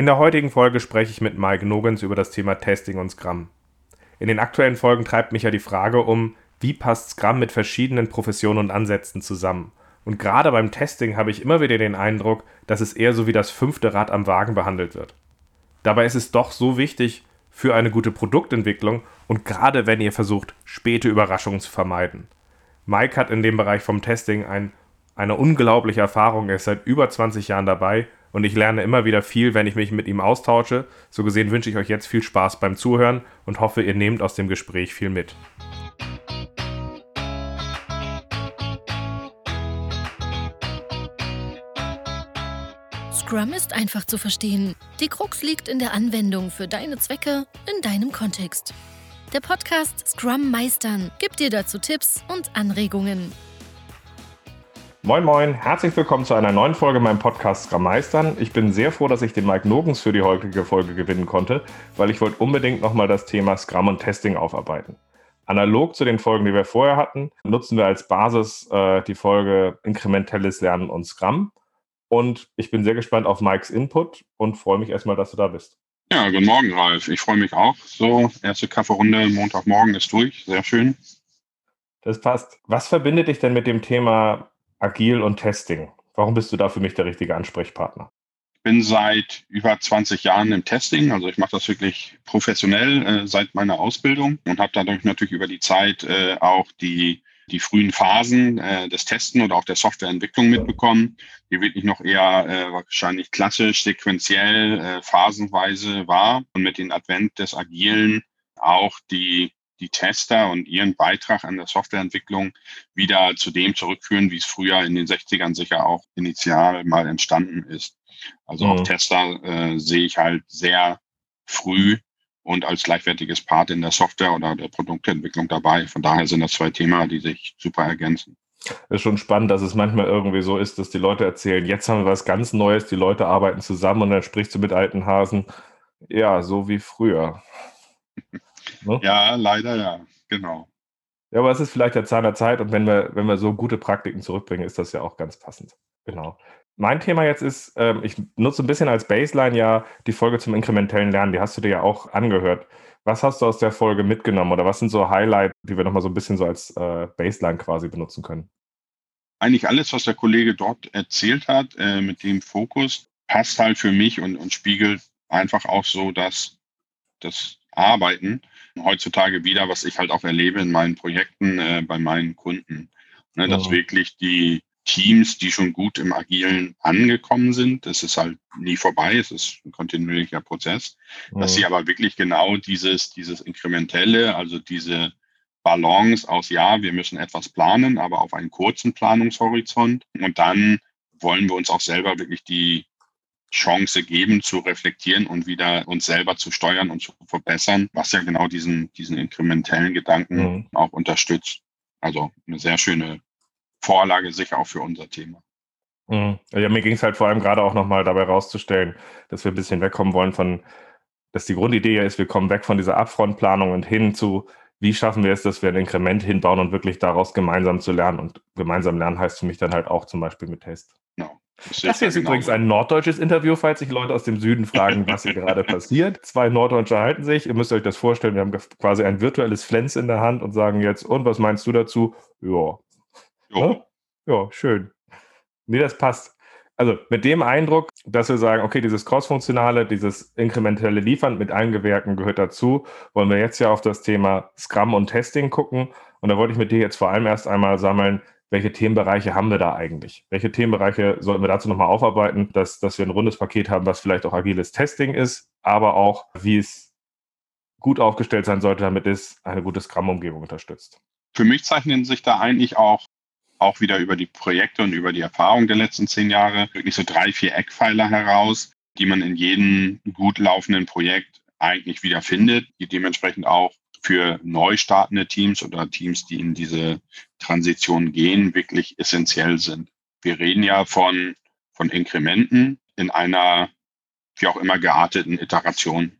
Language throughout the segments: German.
In der heutigen Folge spreche ich mit Mike Nogens über das Thema Testing und Scrum. In den aktuellen Folgen treibt mich ja die Frage um, wie passt Scrum mit verschiedenen Professionen und Ansätzen zusammen. Und gerade beim Testing habe ich immer wieder den Eindruck, dass es eher so wie das fünfte Rad am Wagen behandelt wird. Dabei ist es doch so wichtig für eine gute Produktentwicklung und gerade wenn ihr versucht, späte Überraschungen zu vermeiden. Mike hat in dem Bereich vom Testing ein, eine unglaubliche Erfahrung, er ist seit über 20 Jahren dabei und ich lerne immer wieder viel, wenn ich mich mit ihm austausche. So gesehen wünsche ich euch jetzt viel Spaß beim Zuhören und hoffe, ihr nehmt aus dem Gespräch viel mit. Scrum ist einfach zu verstehen. Die Krux liegt in der Anwendung für deine Zwecke in deinem Kontext. Der Podcast Scrum Meistern gibt dir dazu Tipps und Anregungen. Moin Moin, herzlich willkommen zu einer neuen Folge meinem Podcast Scrum Meistern. Ich bin sehr froh, dass ich den Mike Nogens für die heutige Folge gewinnen konnte, weil ich wollte unbedingt nochmal das Thema Scrum und Testing aufarbeiten. Analog zu den Folgen, die wir vorher hatten, nutzen wir als Basis äh, die Folge Inkrementelles Lernen und Scrum. Und ich bin sehr gespannt auf Mikes Input und freue mich erstmal, dass du da bist. Ja, guten Morgen, Ralf. Ich freue mich auch. So, erste Kaffeerunde, Montagmorgen ist durch. Sehr schön. Das passt. Was verbindet dich denn mit dem Thema Agil und Testing? Warum bist du da für mich der richtige Ansprechpartner? Ich bin seit über 20 Jahren im Testing. Also ich mache das wirklich professionell äh, seit meiner Ausbildung und habe dadurch natürlich über die Zeit äh, auch die die frühen Phasen äh, des Testen oder auch der Softwareentwicklung mitbekommen, die wirklich noch eher äh, wahrscheinlich klassisch, sequenziell, äh, phasenweise war und mit dem Advent des Agilen auch die die Tester und ihren Beitrag an der Softwareentwicklung wieder zu dem zurückführen, wie es früher in den 60ern sicher auch initial mal entstanden ist. Also mhm. auch Tester äh, sehe ich halt sehr früh und als gleichwertiges Part in der Software oder der Produktentwicklung dabei. Von daher sind das zwei Themen, die sich super ergänzen. Es ist schon spannend, dass es manchmal irgendwie so ist, dass die Leute erzählen, jetzt haben wir was ganz Neues, die Leute arbeiten zusammen und dann sprichst du mit alten Hasen. Ja, so wie früher. Ne? Ja, leider ja, genau. Ja, aber es ist vielleicht der Zahn der Zeit und wenn wir, wenn wir so gute Praktiken zurückbringen, ist das ja auch ganz passend. Genau. Mein Thema jetzt ist, ähm, ich nutze ein bisschen als Baseline ja die Folge zum inkrementellen Lernen. Die hast du dir ja auch angehört. Was hast du aus der Folge mitgenommen oder was sind so Highlights, die wir nochmal so ein bisschen so als äh, Baseline quasi benutzen können? Eigentlich alles, was der Kollege dort erzählt hat, äh, mit dem Fokus, passt halt für mich und, und spiegelt einfach auch so, dass das Arbeiten heutzutage wieder, was ich halt auch erlebe in meinen Projekten äh, bei meinen Kunden. Ne, ja. Dass wirklich die, Teams, die schon gut im Agilen angekommen sind. Das ist halt nie vorbei, es ist ein kontinuierlicher Prozess, mhm. dass sie aber wirklich genau dieses, dieses Inkrementelle, also diese Balance aus, ja, wir müssen etwas planen, aber auf einen kurzen Planungshorizont. Und dann wollen wir uns auch selber wirklich die Chance geben, zu reflektieren und wieder uns selber zu steuern und zu verbessern, was ja genau diesen, diesen inkrementellen Gedanken mhm. auch unterstützt. Also eine sehr schöne Vorlage sicher auch für unser Thema. Mhm. Ja, mir ging es halt vor allem gerade auch nochmal dabei rauszustellen, dass wir ein bisschen wegkommen wollen von, dass die Grundidee ja ist, wir kommen weg von dieser Upfront-Planung und hin zu, wie schaffen wir es, dass wir ein Inkrement hinbauen und wirklich daraus gemeinsam zu lernen. Und gemeinsam lernen heißt für mich dann halt auch zum Beispiel mit Test. Genau. Das, das hier ist genau übrigens ein norddeutsches Interview, falls sich Leute aus dem Süden fragen, was hier gerade passiert. Zwei Norddeutsche halten sich. Ihr müsst euch das vorstellen, wir haben quasi ein virtuelles Flens in der Hand und sagen jetzt, und was meinst du dazu? Ja, ja. ja, schön. Nee, das passt. Also mit dem Eindruck, dass wir sagen, okay, dieses Cross-Funktionale, dieses inkrementelle Liefern mit allen Gewerken gehört dazu, wollen wir jetzt ja auf das Thema Scrum und Testing gucken. Und da wollte ich mit dir jetzt vor allem erst einmal sammeln, welche Themenbereiche haben wir da eigentlich? Welche Themenbereiche sollten wir dazu nochmal aufarbeiten, dass, dass wir ein rundes Paket haben, was vielleicht auch agiles Testing ist, aber auch, wie es gut aufgestellt sein sollte, damit es eine gute Scrum-Umgebung unterstützt. Für mich zeichnen sich da eigentlich auch auch wieder über die Projekte und über die Erfahrung der letzten zehn Jahre wirklich so drei, vier Eckpfeiler heraus, die man in jedem gut laufenden Projekt eigentlich wieder findet, die dementsprechend auch für neu startende Teams oder Teams, die in diese Transition gehen, wirklich essentiell sind. Wir reden ja von, von Inkrementen in einer wie auch immer gearteten Iteration.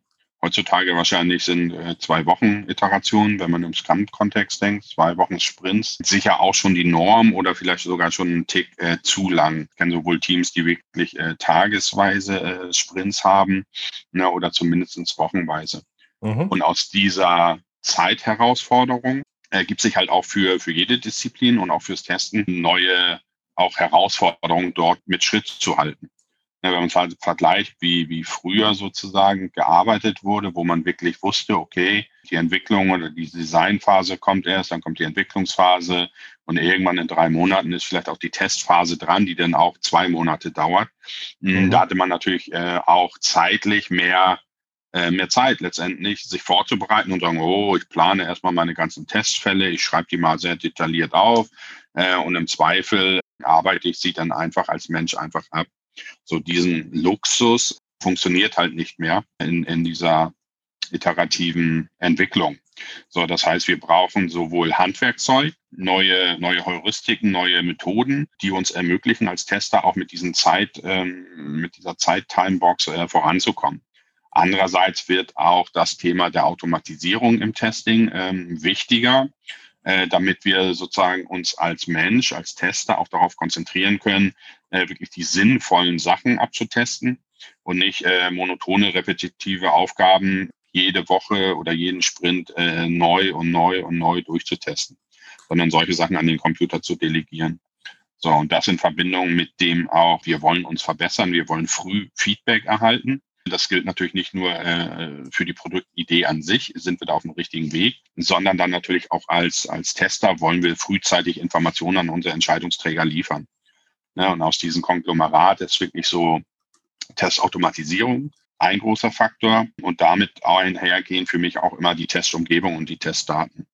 heutzutage wahrscheinlich sind äh, zwei Wochen Iterationen, wenn man im Scrum-Kontext denkt, zwei Wochen Sprints, sicher auch schon die Norm oder vielleicht sogar schon einen Tick äh, zu lang. Ich kenne sowohl Teams, die wirklich äh, tagesweise äh, Sprints haben ne, oder zumindest wochenweise. Mhm. Und aus dieser Zeitherausforderung ergibt sich halt auch für, für jede Disziplin und auch fürs Testen neue auch Herausforderungen dort mit Schritt zu halten. Ja, wenn man halt vergleicht, wie, wie früher sozusagen gearbeitet wurde, wo man wirklich wusste, okay, die Entwicklung oder die Designphase kommt erst, dann kommt die Entwicklungsphase und irgendwann in drei Monaten ist vielleicht auch die Testphase dran, die dann auch zwei Monate dauert. Hm, mhm. Da hatte man natürlich äh, auch zeitlich mehr, mehr Zeit letztendlich, sich vorzubereiten und sagen, oh, ich plane erstmal meine ganzen Testfälle, ich schreibe die mal sehr detailliert auf äh, und im Zweifel arbeite ich sie dann einfach als Mensch einfach ab. So diesen Luxus funktioniert halt nicht mehr in, in dieser iterativen Entwicklung. So, das heißt, wir brauchen sowohl Handwerkzeug, neue, neue Heuristiken, neue Methoden, die uns ermöglichen, als Tester auch mit diesen Zeit, ähm, mit dieser Zeit-Timebox äh, voranzukommen. Andererseits wird auch das Thema der Automatisierung im Testing ähm, wichtiger. Äh, damit wir sozusagen uns als Mensch, als Tester auch darauf konzentrieren können, äh, wirklich die sinnvollen Sachen abzutesten und nicht äh, monotone, repetitive Aufgaben jede Woche oder jeden Sprint äh, neu und neu und neu durchzutesten, sondern solche Sachen an den Computer zu delegieren. So, und das in Verbindung mit dem auch, wir wollen uns verbessern, wir wollen früh Feedback erhalten das gilt natürlich nicht nur äh, für die Produktidee an sich, sind wir da auf dem richtigen Weg, sondern dann natürlich auch als, als Tester wollen wir frühzeitig Informationen an unsere Entscheidungsträger liefern. Ja, und aus diesem Konglomerat ist wirklich so Testautomatisierung ein großer Faktor und damit einhergehen für mich auch immer die Testumgebung und die Testdaten.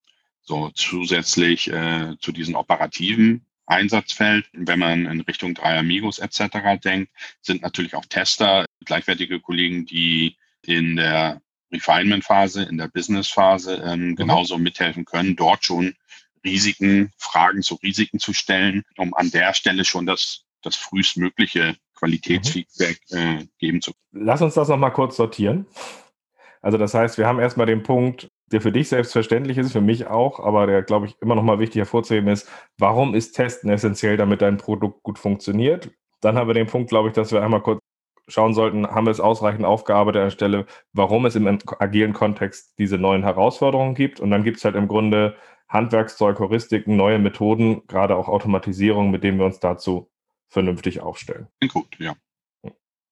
So zusätzlich äh, zu diesen operativen Einsatzfeld. Wenn man in Richtung drei Amigos etc. denkt, sind natürlich auch Tester gleichwertige Kollegen, die in der Refinement-Phase, in der Business-Phase ähm, mhm. genauso mithelfen können, dort schon Risiken, Fragen zu Risiken zu stellen, um an der Stelle schon das, das frühestmögliche Qualitätsfeedback äh, geben zu können. Lass uns das nochmal kurz sortieren. Also das heißt, wir haben erstmal den Punkt, der für dich selbstverständlich ist, für mich auch, aber der, glaube ich, immer noch mal wichtig hervorzuheben ist, warum ist Testen essentiell, damit dein Produkt gut funktioniert? Dann haben wir den Punkt, glaube ich, dass wir einmal kurz schauen sollten, haben wir es ausreichend aufgearbeitet an der Stelle, warum es im agilen Kontext diese neuen Herausforderungen gibt. Und dann gibt es halt im Grunde Handwerkszeug, Heuristiken, neue Methoden, gerade auch Automatisierung, mit denen wir uns dazu vernünftig aufstellen. Gut, ja.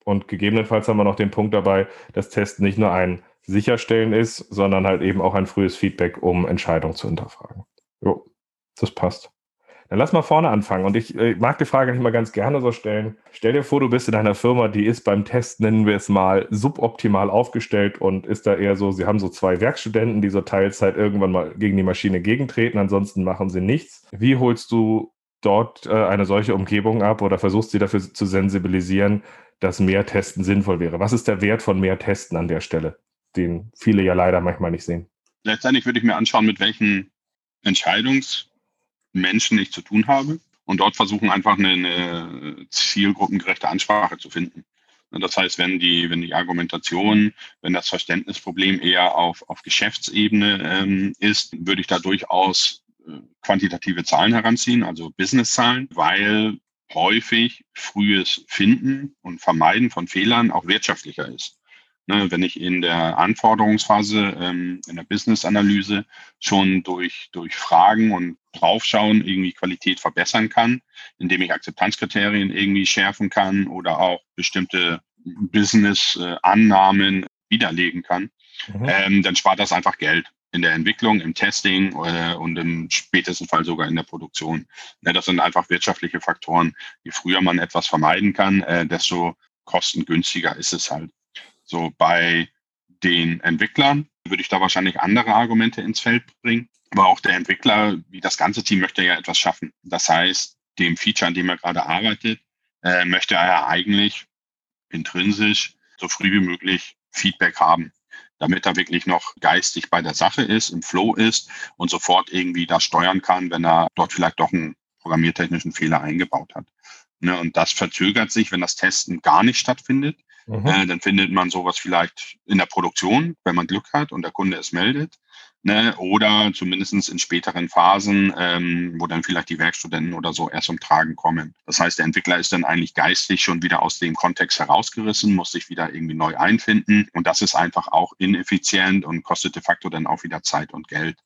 Und gegebenenfalls haben wir noch den Punkt dabei, dass Testen nicht nur ein Sicherstellen ist, sondern halt eben auch ein frühes Feedback, um Entscheidungen zu hinterfragen. Jo, das passt. Dann lass mal vorne anfangen. Und ich äh, mag die Frage nicht mal ganz gerne so stellen. Stell dir vor, du bist in einer Firma, die ist beim Test, nennen wir es mal, suboptimal aufgestellt und ist da eher so, sie haben so zwei Werkstudenten, die so Teilzeit irgendwann mal gegen die Maschine gegentreten, ansonsten machen sie nichts. Wie holst du dort äh, eine solche Umgebung ab oder versuchst sie dafür zu sensibilisieren, dass mehr Testen sinnvoll wäre? Was ist der Wert von mehr Testen an der Stelle? Den viele ja leider manchmal nicht sehen. Letztendlich würde ich mir anschauen, mit welchen Entscheidungsmenschen ich zu tun habe und dort versuchen einfach eine, zielgruppengerechte Ansprache zu finden. Das heißt, wenn die, wenn die Argumentation, wenn das Verständnisproblem eher auf, auf Geschäftsebene ähm, ist, würde ich da durchaus äh, quantitative Zahlen heranziehen, also Businesszahlen, weil häufig frühes Finden und Vermeiden von Fehlern auch wirtschaftlicher ist. Ne, wenn ich in der Anforderungsphase, ähm, in der Business-Analyse schon durch, durch Fragen und draufschauen irgendwie Qualität verbessern kann, indem ich Akzeptanzkriterien irgendwie schärfen kann oder auch bestimmte Business-Annahmen widerlegen kann, mhm. ähm, dann spart das einfach Geld in der Entwicklung, im Testing äh, und im spätesten Fall sogar in der Produktion. Ne, das sind einfach wirtschaftliche Faktoren. Je früher man etwas vermeiden kann, äh, desto kostengünstiger ist es halt. So bei den Entwicklern würde ich da wahrscheinlich andere Argumente ins Feld bringen. Aber auch der Entwickler, wie das ganze Team, möchte ja etwas schaffen. Das heißt, dem Feature, an dem er gerade arbeitet, äh, möchte er eigentlich intrinsisch so früh wie möglich Feedback haben, damit er wirklich noch geistig bei der Sache ist, im Flow ist und sofort irgendwie da steuern kann, wenn er dort vielleicht doch einen programmiertechnischen Fehler eingebaut hat. Ne, und das verzögert sich, wenn das Testen gar nicht stattfindet Mhm. Äh, dann findet man sowas vielleicht in der Produktion, wenn man Glück hat und der Kunde es meldet. Ne? Oder zumindest in späteren Phasen, ähm, wo dann vielleicht die Werkstudenten oder so erst zum Tragen kommen. Das heißt, der Entwickler ist dann eigentlich geistig schon wieder aus dem Kontext herausgerissen, muss sich wieder irgendwie neu einfinden. Und das ist einfach auch ineffizient und kostet de facto dann auch wieder Zeit und Geld.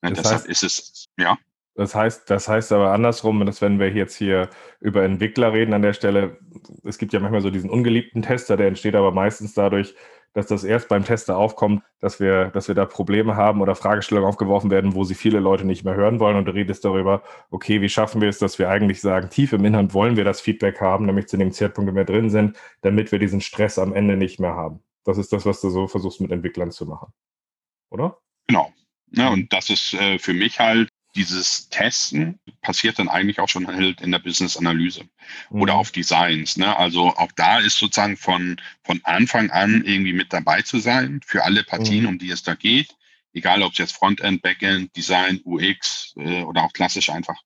Ne? Deshalb ist es, ja. Das heißt, das heißt aber andersrum, dass wenn wir jetzt hier über Entwickler reden an der Stelle, es gibt ja manchmal so diesen ungeliebten Tester, der entsteht aber meistens dadurch, dass das erst beim Tester aufkommt, dass wir, dass wir da Probleme haben oder Fragestellungen aufgeworfen werden, wo sie viele Leute nicht mehr hören wollen. Und du redest darüber, okay, wie schaffen wir es, dass wir eigentlich sagen, tief im Inhalt wollen wir das Feedback haben, nämlich zu dem Zeitpunkt, wenn wir drin sind, damit wir diesen Stress am Ende nicht mehr haben. Das ist das, was du so versuchst mit Entwicklern zu machen. Oder? Genau. Ja, und das ist äh, für mich halt dieses Testen passiert dann eigentlich auch schon halt in der Business-Analyse mhm. oder auf Designs. Ne? Also auch da ist sozusagen von, von Anfang an irgendwie mit dabei zu sein für alle Partien, mhm. um die es da geht. Egal, ob es jetzt Frontend, Backend, Design, UX äh, oder auch klassisch einfach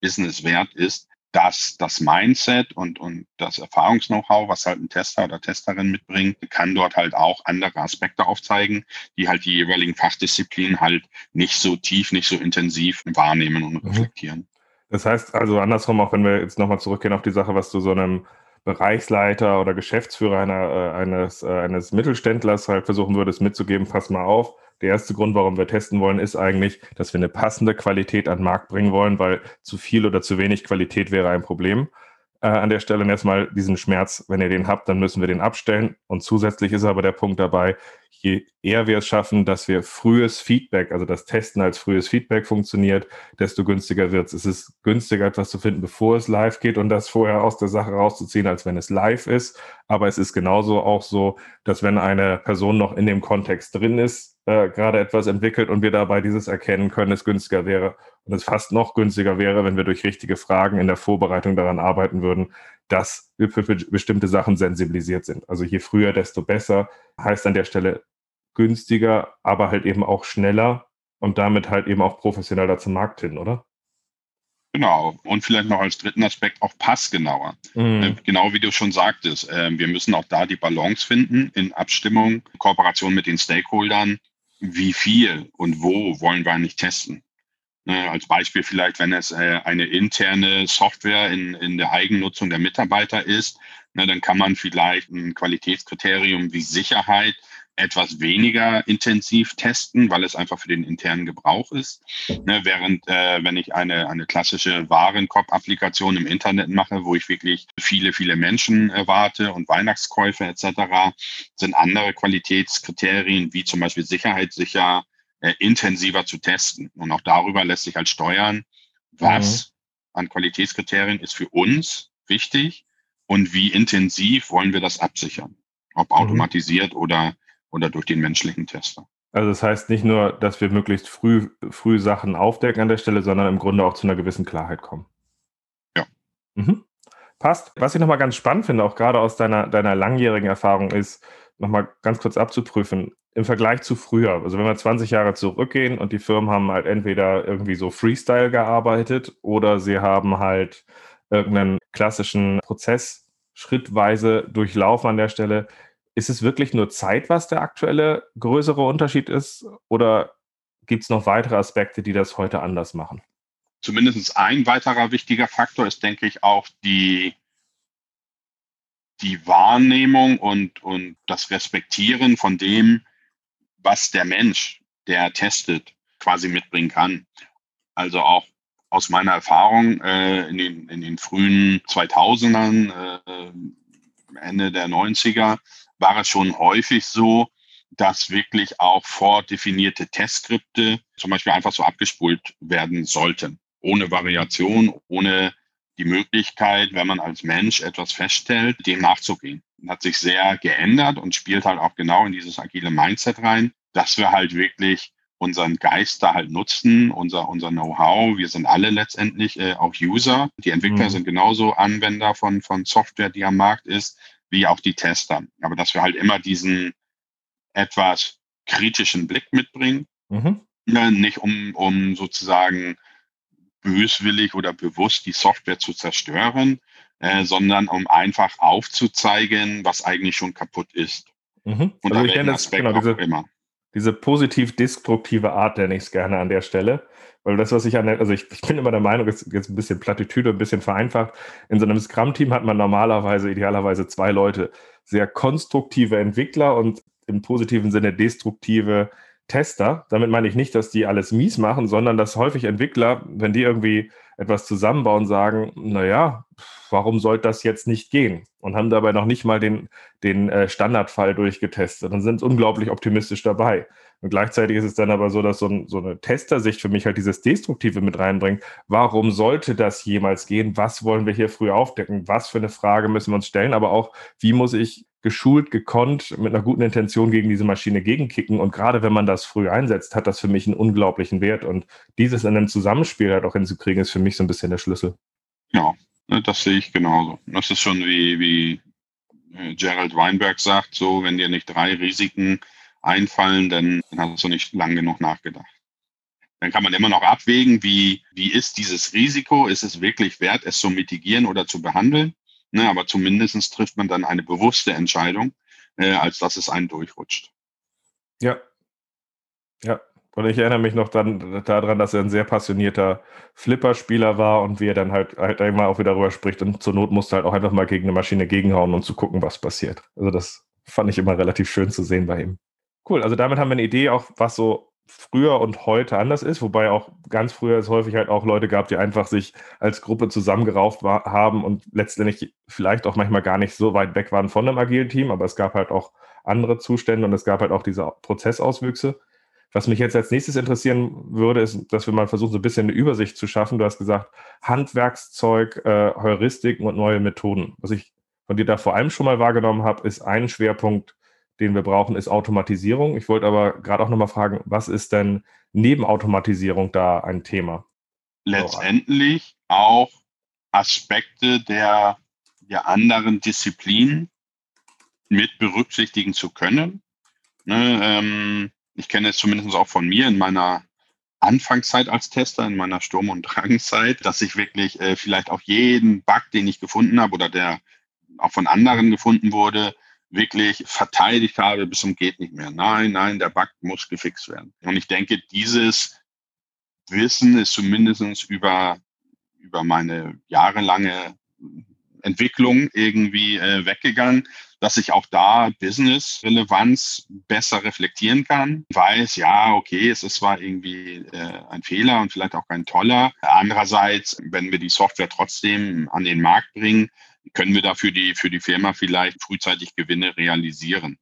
Business wert ist, dass das Mindset und, und das Erfahrungs-Know-how, was halt ein Tester oder Testerin mitbringt, kann dort halt auch andere Aspekte aufzeigen, die halt die jeweiligen Fachdisziplinen halt nicht so tief, nicht so intensiv wahrnehmen und mhm. reflektieren. Das heißt also andersrum, auch wenn wir jetzt nochmal zurückgehen auf die Sache, was du so einem Bereichsleiter oder Geschäftsführer einer, äh, eines, äh, eines Mittelständlers halt versuchen würdest mitzugeben, pass mal auf, der erste Grund, warum wir testen wollen, ist eigentlich, dass wir eine passende Qualität an den Markt bringen wollen, weil zu viel oder zu wenig Qualität wäre ein Problem äh, an der Stelle erstmal diesen Schmerz, wenn ihr den habt, dann müssen wir den abstellen. Und zusätzlich ist aber der Punkt dabei, je eher wir es schaffen, dass wir frühes Feedback, also das Testen als frühes Feedback funktioniert, desto günstiger wird es. Es ist günstiger, etwas zu finden, bevor es live geht und das vorher aus der Sache rauszuziehen, als wenn es live ist. Aber es ist genauso auch so, dass wenn eine Person noch in dem Kontext drin ist, äh, gerade etwas entwickelt und wir dabei dieses erkennen können, es günstiger wäre und es fast noch günstiger wäre, wenn wir durch richtige Fragen in der Vorbereitung daran arbeiten würden, dass wir für bestimmte Sachen sensibilisiert sind. Also je früher, desto besser, heißt an der Stelle günstiger, aber halt eben auch schneller und damit halt eben auch professioneller zum Markt hin, oder? Genau. Und vielleicht noch als dritten Aspekt auch passgenauer. Mhm. Äh, genau wie du schon sagtest, äh, wir müssen auch da die Balance finden in Abstimmung, Kooperation mit den Stakeholdern. Wie viel und wo wollen wir eigentlich testen? Ne, als Beispiel vielleicht, wenn es äh, eine interne Software in, in der Eigennutzung der Mitarbeiter ist, ne, dann kann man vielleicht ein Qualitätskriterium wie Sicherheit etwas weniger intensiv testen, weil es einfach für den internen Gebrauch ist. Ne, während äh, wenn ich eine, eine klassische Warenkorb-Applikation im Internet mache, wo ich wirklich viele, viele Menschen erwarte und Weihnachtskäufe etc., sind andere Qualitätskriterien wie zum Beispiel Sicherheit sicher, äh, intensiver zu testen. Und auch darüber lässt sich halt steuern, was mhm. an Qualitätskriterien ist für uns wichtig und wie intensiv wollen wir das absichern. Ob mhm. automatisiert mhm. oder, oder durch den menschlichen Tester. Also das heißt nicht nur, dass wir möglichst früh, früh Sachen aufdecken an der Stelle, sondern im Grunde auch zu einer gewissen Klarheit kommen. Ja. Mhm. Passt. Was ich nochmal ganz spannend finde, auch gerade aus deiner, deiner langjährigen Erfahrung, ist, nochmal ganz kurz abzuprüfen, im Vergleich zu früher, also wenn wir 20 Jahre zurückgehen und die Firmen haben halt entweder irgendwie so Freestyle gearbeitet oder sie haben halt irgendeinen klassischen Prozess schrittweise durchlaufen an der Stelle. Ist es wirklich nur Zeit, was der aktuelle größere Unterschied ist oder gibt es noch weitere Aspekte, die das heute anders machen? Zumindest ein weiterer wichtiger Faktor ist, denke ich, auch die die Wahrnehmung und, und das Respektieren von dem, was der Mensch, der testet, quasi mitbringen kann. Also auch aus meiner Erfahrung äh, in, den, in den frühen 2000ern, äh, Ende der 90er, war es schon häufig so, dass wirklich auch vordefinierte Testskripte zum Beispiel einfach so abgespult werden sollten. Ohne Variation, ohne die Möglichkeit, wenn man als Mensch etwas feststellt, dem nachzugehen. Hat sich sehr geändert und spielt halt auch genau in dieses agile Mindset rein, dass wir halt wirklich unseren Geist da halt nutzen, unser, unser Know-how. Wir sind alle letztendlich äh, auch User. Die Entwickler mhm. sind genauso Anwender von, von Software, die am Markt ist, wie auch die Tester. Aber dass wir halt immer diesen etwas kritischen Blick mitbringen, mhm. Ne, nicht um, um sozusagen böswillig oder bewusst die Software zu zerstören, äh, sondern um einfach aufzuzeigen, was eigentlich schon kaputt ist. Mhm. Und also ich nenne das genau, diese, immer. Diese positiv-destruktive Art nenne ich es gerne an der Stelle. Weil das, was ich an der, also ich, ich bin immer der Meinung, ist jetzt ein bisschen Plattitüde, ein bisschen vereinfacht. In so einem Scrum-Team hat man normalerweise, idealerweise zwei Leute, sehr konstruktive Entwickler und im positiven Sinne destruktive Tester. Damit meine ich nicht, dass die alles mies machen, sondern dass häufig Entwickler, wenn die irgendwie etwas zusammenbauen, sagen, naja, warum sollte das jetzt nicht gehen? Und haben dabei noch nicht mal den, den äh, Standardfall durchgetestet und sind unglaublich optimistisch dabei. Und gleichzeitig ist es dann aber so, dass so, ein, so eine Testersicht für mich halt dieses Destruktive mit reinbringt. Warum sollte das jemals gehen? Was wollen wir hier früh aufdecken? Was für eine Frage müssen wir uns stellen? Aber auch, wie muss ich geschult, gekonnt, mit einer guten Intention gegen diese Maschine gegenkicken. Und gerade wenn man das früh einsetzt, hat das für mich einen unglaublichen Wert. Und dieses in einem Zusammenspiel halt auch hinzukriegen, ist für mich so ein bisschen der Schlüssel. Ja, ne, das sehe ich genauso. Das ist schon wie, wie äh, Gerald Weinberg sagt, so, wenn dir nicht drei Risiken einfallen, dann, dann hast du nicht lang genug nachgedacht. Dann kann man immer noch abwägen, wie, wie ist dieses Risiko? Ist es wirklich wert, es zu mitigieren oder zu behandeln? Ne, aber zumindest trifft man dann eine bewusste Entscheidung, äh, als dass es einen durchrutscht. Ja. Ja. Und ich erinnere mich noch dann, daran, dass er ein sehr passionierter Flipper-Spieler war und wie er dann halt, halt einmal auch wieder darüber spricht und zur Not musste halt auch einfach mal gegen eine Maschine gegenhauen, um zu gucken, was passiert. Also das fand ich immer relativ schön zu sehen bei ihm. Cool, also damit haben wir eine Idee auch, was so früher und heute anders ist, wobei auch ganz früher es häufig halt auch Leute gab, die einfach sich als Gruppe zusammengerauft war, haben und letztendlich vielleicht auch manchmal gar nicht so weit weg waren von einem agilen Team, aber es gab halt auch andere Zustände und es gab halt auch diese Prozessauswüchse. Was mich jetzt als nächstes interessieren würde, ist, dass wir mal versuchen, so ein bisschen eine Übersicht zu schaffen. Du hast gesagt, Handwerkszeug, äh, Heuristiken und neue Methoden. Was ich von dir da vor allem schon mal wahrgenommen habe, ist ein Schwerpunkt den wir brauchen, ist Automatisierung. Ich wollte aber gerade auch nochmal fragen, was ist denn neben Automatisierung da ein Thema? Letztendlich auch Aspekte der, der anderen Disziplinen mit berücksichtigen zu können. Ne, ähm, ich kenne es zumindest auch von mir in meiner Anfangszeit als Tester, in meiner Sturm- und Drangzeit, dass ich wirklich äh, vielleicht auch jeden Bug, den ich gefunden habe oder der auch von anderen gefunden wurde, wirklich verteidigt habe bis zum geht nicht mehr. Nein, nein, der Bug muss gefixt werden. Und ich denke, dieses Wissen ist zumindest über, über meine jahrelange Entwicklung irgendwie äh, weggegangen, dass ich auch da Business-Relevanz besser reflektieren kann. Weiß, ja, okay, es ist zwar irgendwie äh, ein Fehler und vielleicht auch kein toller. Andererseits, wenn wir die Software trotzdem an den Markt bringen, können wir dafür die, für die Firma vielleicht frühzeitig Gewinne realisieren.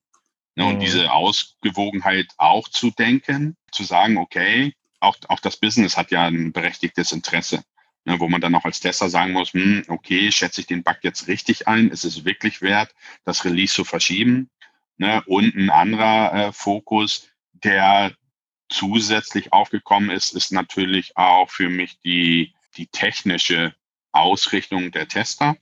Ne, und mhm. diese Ausgewogenheit auch zu denken, zu sagen, okay, auch, auch das Business hat ja ein berechtigtes Interesse, ne, wo man dann auch als Tester sagen muss, hm, okay, schätze ich den Bug jetzt richtig ein? Ist es wirklich wert, das Release zu verschieben? Ne, und ein anderer äh, Fokus, der zusätzlich aufgekommen ist, ist natürlich auch für mich die, die technische Ausrichtung der Tester.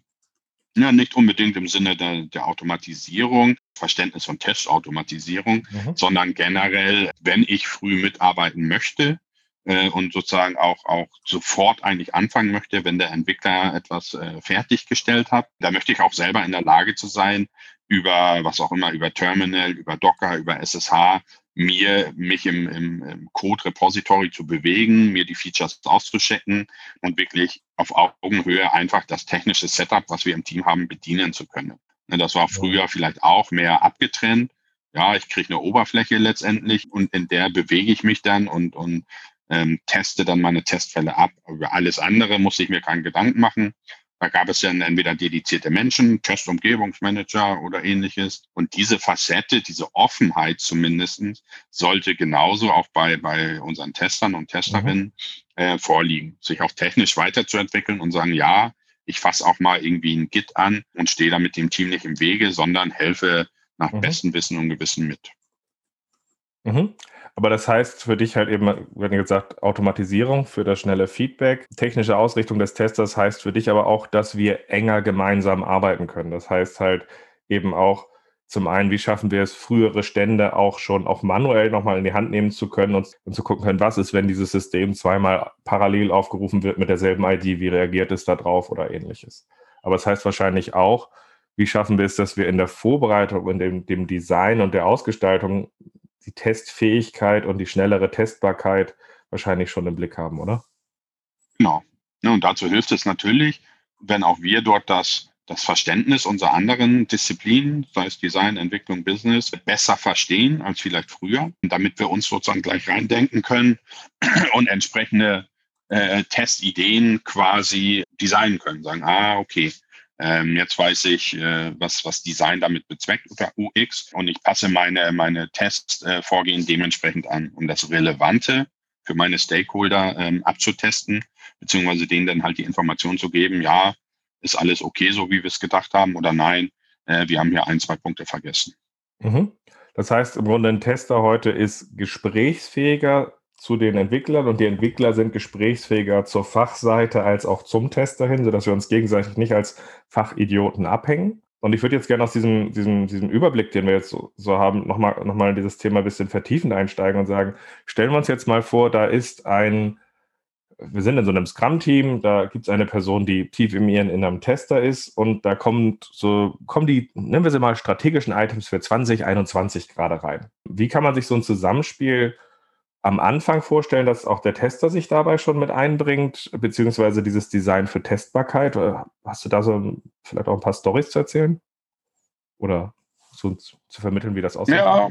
Ja, nicht unbedingt im Sinne der, der Automatisierung, Verständnis von Testautomatisierung, mhm. sondern generell, wenn ich früh mitarbeiten möchte äh, und sozusagen auch, auch sofort eigentlich anfangen möchte, wenn der Entwickler etwas äh, fertiggestellt hat, da möchte ich auch selber in der Lage zu sein, über was auch immer, über Terminal, über Docker, über SSH mir mich im, im, im Code-Repository zu bewegen, mir die Features auszuchecken und wirklich auf Augenhöhe einfach das technische Setup, was wir im Team haben, bedienen zu können. Ne, das war früher vielleicht auch mehr abgetrennt. Ja, ich kriege eine Oberfläche letztendlich und in der bewege ich mich dann und, und ähm, teste dann meine Testfälle ab. Über alles andere muss ich mir keinen Gedanken machen. Da gab es dann entweder dedizierte Menschen, Testumgebungsmanager oder ähnliches. Und diese Facette, diese Offenheit zumindest, sollte genauso auch bei, bei unseren Testern und Testerinnen mhm. äh, vorliegen. Sich auch technisch weiterzuentwickeln und sagen, ja, ich fasse auch mal irgendwie ein Git an und stehe da mit dem Team nicht im Wege, sondern helfe nach mhm. bestem Wissen und Gewissen mit. Mhm. Aber das heißt für dich halt eben, wir hatten gesagt, Automatisierung für das schnelle Feedback. Technische Ausrichtung des Testers heißt für dich aber auch, dass wir enger gemeinsam arbeiten können. Das heißt halt eben auch, zum einen, wie schaffen wir es, frühere Stände auch schon auch manuell nochmal in die Hand nehmen zu können und, und, zu gucken können, was ist, wenn dieses System zweimal parallel aufgerufen wird mit derselben ID, wie reagiert es da drauf oder ähnliches. Aber es das heißt wahrscheinlich auch, wie schaffen wir es, dass wir in der Vorbereitung und dem, dem Design und der Ausgestaltung die Testfähigkeit und die schnellere Testbarkeit wahrscheinlich schon im Blick haben, oder? Genau. Ja, und dazu hilft es natürlich, wenn auch wir dort das, das Verständnis unserer anderen Disziplinen, sei es Design, Entwicklung, Business, besser verstehen als vielleicht früher, damit wir uns sozusagen gleich reindenken können und entsprechende äh, Testideen quasi designen können. Sagen, ah, okay, ähm, jetzt weiß ich, äh, was, was Design damit bezweckt oder UX und ich passe meine, meine Testvorgehen äh, dementsprechend an, um das Relevante für meine Stakeholder ähm, abzutesten, beziehungsweise denen dann halt die Information zu geben, ja, ist alles okay, so wie wir es gedacht haben oder nein, äh, wir haben hier ein, zwei Punkte vergessen. Mhm. Das heißt, im Grunde ein Tester heute ist gesprächsfähiger zu den Entwicklern und die Entwickler sind gesprächsfähiger zur Fachseite als auch zum Tester hin, sodass wir uns gegenseitig nicht als Fachidioten abhängen. Und ich würde jetzt gerne aus diesem, diesem, diesem Überblick, den wir jetzt so, so haben, nochmal noch mal in dieses Thema ein bisschen vertiefend einsteigen und sagen, stellen wir uns jetzt mal vor, da ist ein, wir sind in so einem Scrum-Team, da gibt es eine Person, die tief in ihren inneren Tester ist und da kommt so, kommen die, nennen wir sie mal, strategischen Items für 2021 gerade rein. Wie kann man sich so ein Zusammenspiel am Anfang vorstellen, dass auch der Tester sich dabei schon mit einbringt, beziehungsweise dieses Design für Testbarkeit? Äh, hast du da so vielleicht auch ein paar Stories zu erzählen? Oder zu, zu vermitteln, wie das aussieht? Ja,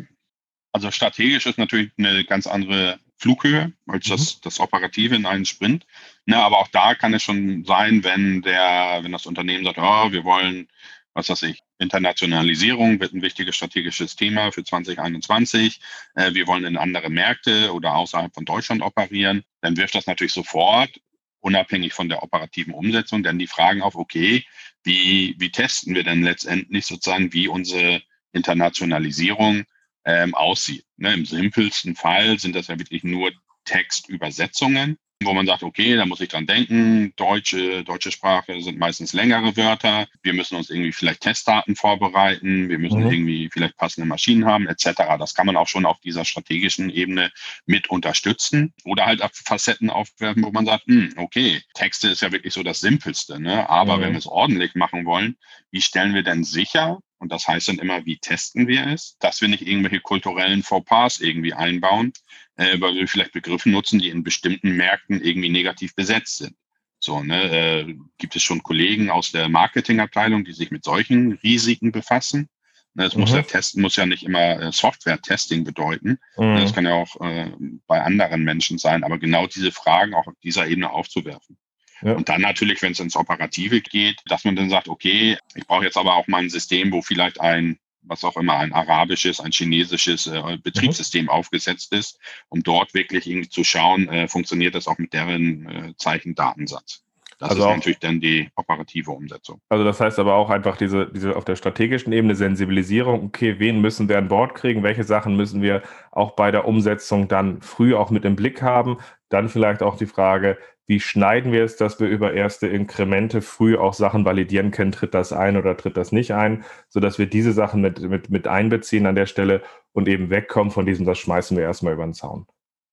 also strategisch ist natürlich eine ganz andere Flughöhe als das, mhm. das Operative in einem Sprint. Ne, aber auch da kann es schon sein, wenn der, wenn das Unternehmen sagt, oh, wir wollen was weiß ich, Internationalisierung wird ein wichtiges strategisches Thema für 2021. Äh, wir wollen in andere Märkte oder außerhalb von Deutschland operieren. Dann wirft das natürlich sofort, unabhängig von der operativen Umsetzung, dann die Fragen auf, okay, wie, wie testen wir denn letztendlich sozusagen, wie unsere Internationalisierung ähm, aussieht. Ne, Im simpelsten Fall sind das ja wirklich nur Textübersetzungen wo man sagt, okay, da muss ich dran denken, deutsche, deutsche Sprache sind meistens längere Wörter, wir müssen uns irgendwie vielleicht Testdaten vorbereiten, wir müssen mhm. irgendwie vielleicht passende Maschinen haben, etc. Das kann man auch schon auf dieser strategischen Ebene mit unterstützen oder halt Facetten aufwerfen, wo man sagt, hm, okay, Texte ist ja wirklich so das Simpelste, ne? aber mhm. wenn wir es ordentlich machen wollen, wie stellen wir denn sicher, und das heißt dann immer, wie testen wir es, dass wir nicht irgendwelche kulturellen Fauxpas irgendwie einbauen, äh, weil wir vielleicht Begriffe nutzen, die in bestimmten Märkten irgendwie negativ besetzt sind. So, ne, äh, gibt es schon Kollegen aus der Marketingabteilung, die sich mit solchen Risiken befassen? Ne, es mhm. muss ja testen, muss ja nicht immer äh, Software-Testing bedeuten. Mhm. Das kann ja auch äh, bei anderen Menschen sein, aber genau diese Fragen auch auf dieser Ebene aufzuwerfen. Ja. Und dann natürlich, wenn es ins Operative geht, dass man dann sagt, okay, ich brauche jetzt aber auch mal ein System, wo vielleicht ein was auch immer, ein arabisches, ein chinesisches äh, Betriebssystem mhm. aufgesetzt ist, um dort wirklich irgendwie zu schauen, äh, funktioniert das auch mit deren äh, Zeichendatensatz. Das also ist auch, natürlich dann die operative Umsetzung. Also das heißt aber auch einfach diese, diese auf der strategischen Ebene Sensibilisierung, okay, wen müssen wir an Bord kriegen, welche Sachen müssen wir auch bei der Umsetzung dann früh auch mit im Blick haben. Dann vielleicht auch die Frage, wie schneiden wir es, dass wir über erste Inkremente früh auch Sachen validieren können, tritt das ein oder tritt das nicht ein, sodass wir diese Sachen mit, mit, mit einbeziehen an der Stelle und eben wegkommen von diesem, das schmeißen wir erstmal über den Zaun.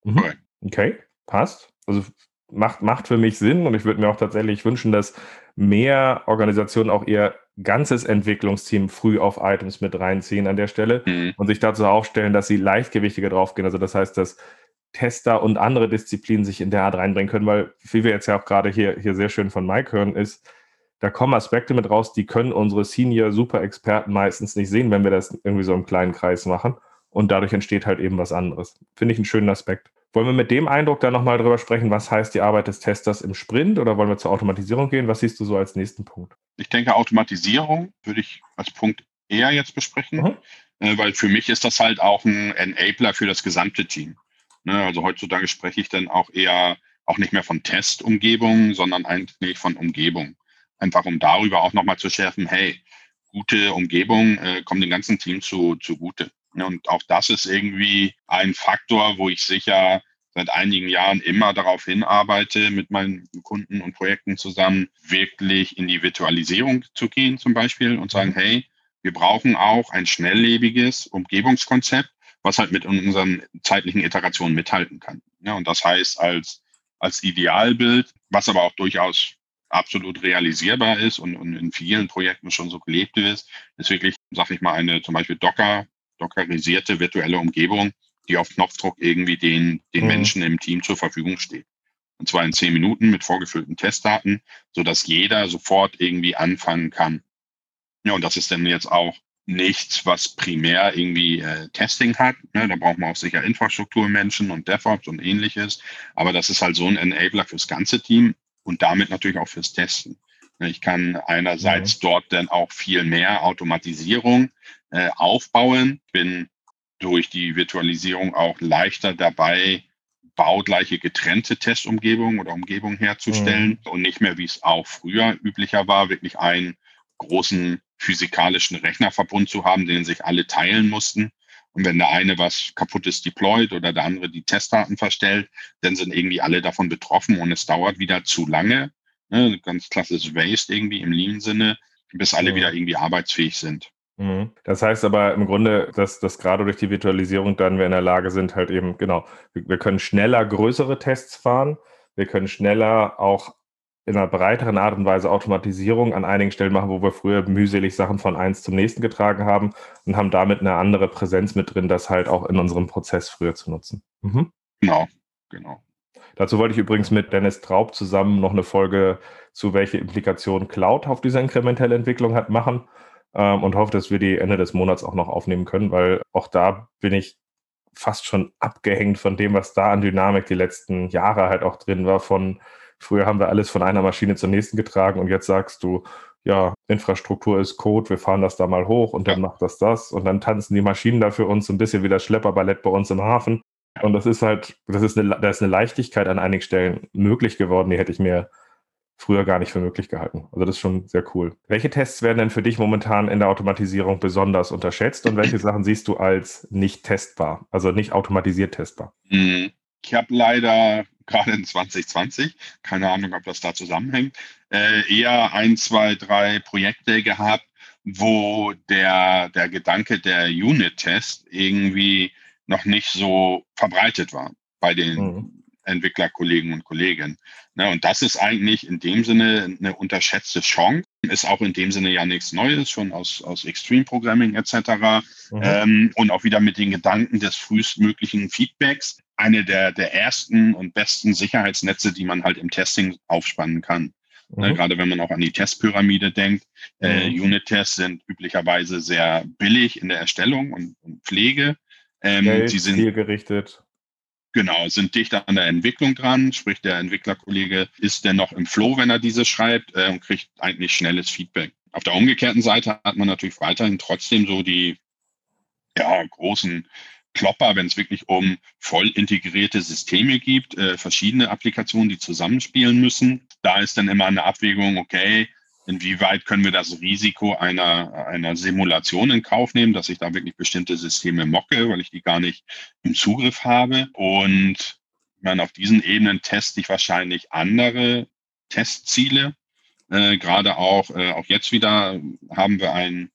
Mhm. Okay, passt. Also macht, macht für mich Sinn und ich würde mir auch tatsächlich wünschen, dass mehr Organisationen auch ihr ganzes Entwicklungsteam früh auf Items mit reinziehen an der Stelle mhm. und sich dazu aufstellen, dass sie leichtgewichtiger draufgehen. Also das heißt, dass Tester und andere Disziplinen sich in der Art reinbringen können, weil, wie wir jetzt ja auch gerade hier, hier sehr schön von Mike hören, ist, da kommen Aspekte mit raus, die können unsere Senior-Super-Experten meistens nicht sehen, wenn wir das irgendwie so im kleinen Kreis machen. Und dadurch entsteht halt eben was anderes. Finde ich einen schönen Aspekt. Wollen wir mit dem Eindruck dann nochmal drüber sprechen, was heißt die Arbeit des Testers im Sprint oder wollen wir zur Automatisierung gehen? Was siehst du so als nächsten Punkt? Ich denke, Automatisierung würde ich als Punkt eher jetzt besprechen, mhm. äh, weil für mich ist das halt auch ein Enabler für das gesamte Team. Ne, also heutzutage spreche ich dann auch eher auch nicht mehr von Testumgebung, sondern eigentlich von Umgebung. Einfach um darüber auch nochmal zu schärfen, hey, gute Umgebung äh, kommt dem ganzen Team zu, zugute. Und auch das ist irgendwie ein Faktor, wo ich sicher seit einigen Jahren immer darauf hinarbeite, mit meinen Kunden und Projekten zusammen wirklich in die Virtualisierung zu gehen zum Beispiel und sagen, hey, wir brauchen auch ein schnelllebiges Umgebungskonzept, was halt mit unseren zeitlichen Iterationen mithalten kann. Ja, und das heißt als, als Idealbild, was aber auch durchaus absolut realisierbar ist und, und in vielen Projekten schon so gelebt ist, ist wirklich, sag ich mal, eine zum Beispiel Docker, dockerisierte virtuelle Umgebung, die auf Knopfdruck irgendwie den, den mhm. Menschen im Team zur Verfügung steht. Und zwar in zehn Minuten mit vorgefüllten Testdaten, sodass jeder sofort irgendwie anfangen kann. Ja, und das ist dann jetzt auch nichts, was primär irgendwie äh, Testing hat. Ne? Da braucht man auch sicher Infrastrukturmenschen und DevOps und ähnliches. Aber das ist halt so ein Enabler fürs ganze Team und damit natürlich auch fürs Testen. Ne, ich kann einerseits mhm. dort dann auch viel mehr Automatisierung äh, aufbauen, bin durch die Virtualisierung auch leichter dabei, baugleiche getrennte Testumgebungen oder Umgebungen herzustellen mhm. und nicht mehr, wie es auch früher üblicher war, wirklich einen großen physikalischen Rechnerverbund zu haben, den sich alle teilen mussten. Und wenn der eine was kaputtes deployt oder der andere die Testdaten verstellt, dann sind irgendwie alle davon betroffen und es dauert wieder zu lange. Ne, ganz klassisch Waste irgendwie im Lean-Sinne, bis alle ja. wieder irgendwie arbeitsfähig sind. Mhm. Das heißt aber im Grunde, dass, dass gerade durch die Virtualisierung dann wir in der Lage sind, halt eben, genau, wir, wir können schneller größere Tests fahren, wir können schneller auch in einer breiteren Art und Weise Automatisierung an einigen Stellen machen, wo wir früher mühselig Sachen von eins zum nächsten getragen haben und haben damit eine andere Präsenz mit drin, das halt auch in unserem Prozess früher zu nutzen. Mhm. Genau, genau. Dazu wollte ich übrigens mit Dennis Traub zusammen noch eine Folge zu welche Implikationen Cloud auf diese inkrementelle Entwicklung hat machen ähm, und hoffe, dass wir die Ende des Monats auch noch aufnehmen können, weil auch da bin ich fast schon abgehängt von dem, was da an Dynamik die letzten Jahre halt auch drin war von Früher haben wir alles von einer Maschine zur nächsten getragen und jetzt sagst du, ja, Infrastruktur ist Code, wir fahren das da mal hoch und dann macht das das und dann tanzen die Maschinen da für uns ein bisschen wie das Schlepperballett bei uns im Hafen. Und das ist halt, das ist eine, da ist eine Leichtigkeit an einigen Stellen möglich geworden, die hätte ich mir früher gar nicht für möglich gehalten. Also das ist schon sehr cool. Welche Tests werden denn für dich momentan in der Automatisierung besonders unterschätzt und welche Sachen siehst du als nicht testbar, also nicht automatisiert testbar? Mhm. Ich habe leider gerade in 2020, keine Ahnung, ob das da zusammenhängt, äh, eher ein, zwei, drei Projekte gehabt, wo der, der Gedanke der Unit-Test irgendwie noch nicht so verbreitet war bei den mhm. Entwicklerkollegen und Kolleginnen. Ne, und das ist eigentlich in dem Sinne eine unterschätzte Chance. Ist auch in dem Sinne ja nichts Neues, schon aus, aus Extreme Programming etc. Mhm. Ähm, und auch wieder mit den Gedanken des frühestmöglichen Feedbacks eine der, der ersten und besten Sicherheitsnetze, die man halt im Testing aufspannen kann. Ne, mhm. gerade wenn man auch an die Testpyramide denkt. Äh, mhm. Äh, Unit-Tests sind üblicherweise sehr billig in der Erstellung und, und Pflege. Ähm, Geld, sie sind zielgerichtet. Genau, sind dicht an der Entwicklung dran. Sprich, der Entwicklerkollege ist dann noch im Flow, wenn er diese schreibt äh, und kriegt eigentlich schnelles Feedback. Auf der umgekehrten Seite hat man natürlich weiterhin trotzdem so die ja, großen Klopper, wenn es wirklich um voll integrierte Systeme gibt, äh, verschiedene Applikationen, die zusammenspielen müssen. Da ist dann immer eine Abwägung, okay, inwieweit können wir das Risiko einer, einer Simulation in Kauf nehmen, dass ich da wirklich bestimmte Systeme mocke, weil ich die gar nicht im Zugriff habe. Und ich meine, auf diesen Ebenen teste ich wahrscheinlich andere Testziele. Äh, Gerade auch, äh, auch jetzt wieder haben wir ein